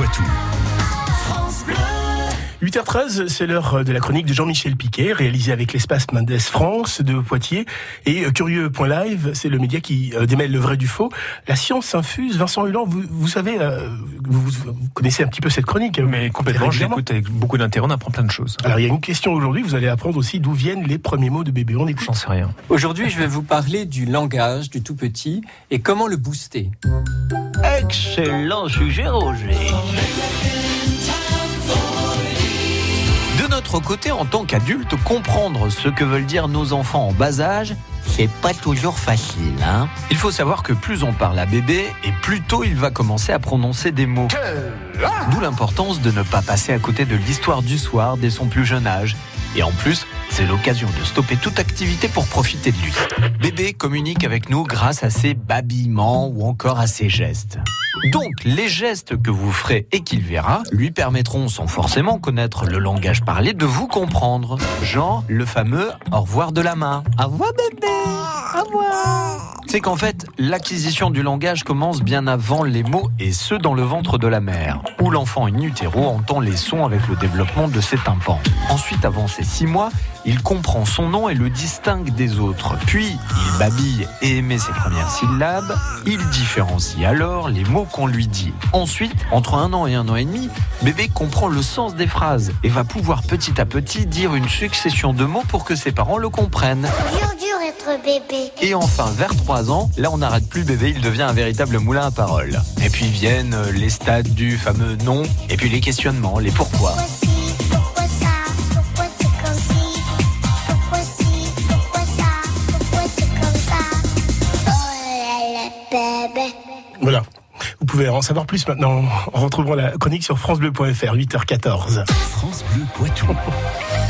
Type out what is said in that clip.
Poitou. 8h13, c'est l'heure de la chronique de Jean-Michel Piquet, réalisée avec l'espace Mendes France de Poitiers. Et euh, Curieux.live, c'est le média qui euh, démêle le vrai du faux. La science infuse. Vincent Hulot, vous, vous savez, euh, vous, vous connaissez un petit peu cette chronique. hein, Mais complètement, je l'écoute avec beaucoup d'intérêt, on apprend plein de choses. Alors, il y a une question aujourd'hui. Vous allez apprendre aussi d'où viennent les premiers mots de bébé. On écoute. J'en sais rien. Aujourd'hui, je vais vous parler du langage du tout petit et comment le booster. Excellent sujet, Roger. De notre côté, en tant qu'adulte, comprendre ce que veulent dire nos enfants en bas âge, c'est pas toujours facile, hein. Il faut savoir que plus on parle à bébé, et plus tôt il va commencer à prononcer des mots. D'où l'importance de ne pas passer à côté de l'histoire du soir dès son plus jeune âge. Et en plus, c'est l'occasion de stopper toute activité pour profiter de lui. Bébé communique avec nous grâce à ses babillements ou encore à ses gestes. Donc, les gestes que vous ferez et qu'il verra lui permettront, sans forcément connaître le langage parlé, de vous comprendre. Genre le fameux au revoir de la main. Au revoir bébé. Au revoir. C'est qu'en fait, l'acquisition du langage commence bien avant les mots et ceux dans le ventre de la mère, où l'enfant in utero entend les sons avec le développement de ses tympans. Ensuite, avant ses six mois, il comprend son nom et le distingue des autres. Puis, il babille et émet ses premières syllabes. Il différencie alors les mots qu'on lui dit. Ensuite, entre un an et un an et demi, bébé comprend le sens des phrases et va pouvoir petit à petit dire une succession de mots pour que ses parents le comprennent. Bébé. Et enfin, vers 3 ans, là on n'arrête plus bébé, il devient un véritable moulin à paroles. Et puis viennent euh, les stades du fameux non, et puis les questionnements, les pourquoi. Oh. Voilà. Vous pouvez en savoir plus maintenant en retrouvant la chronique sur FranceBleu.fr, 8h14. France Bleu Poitou.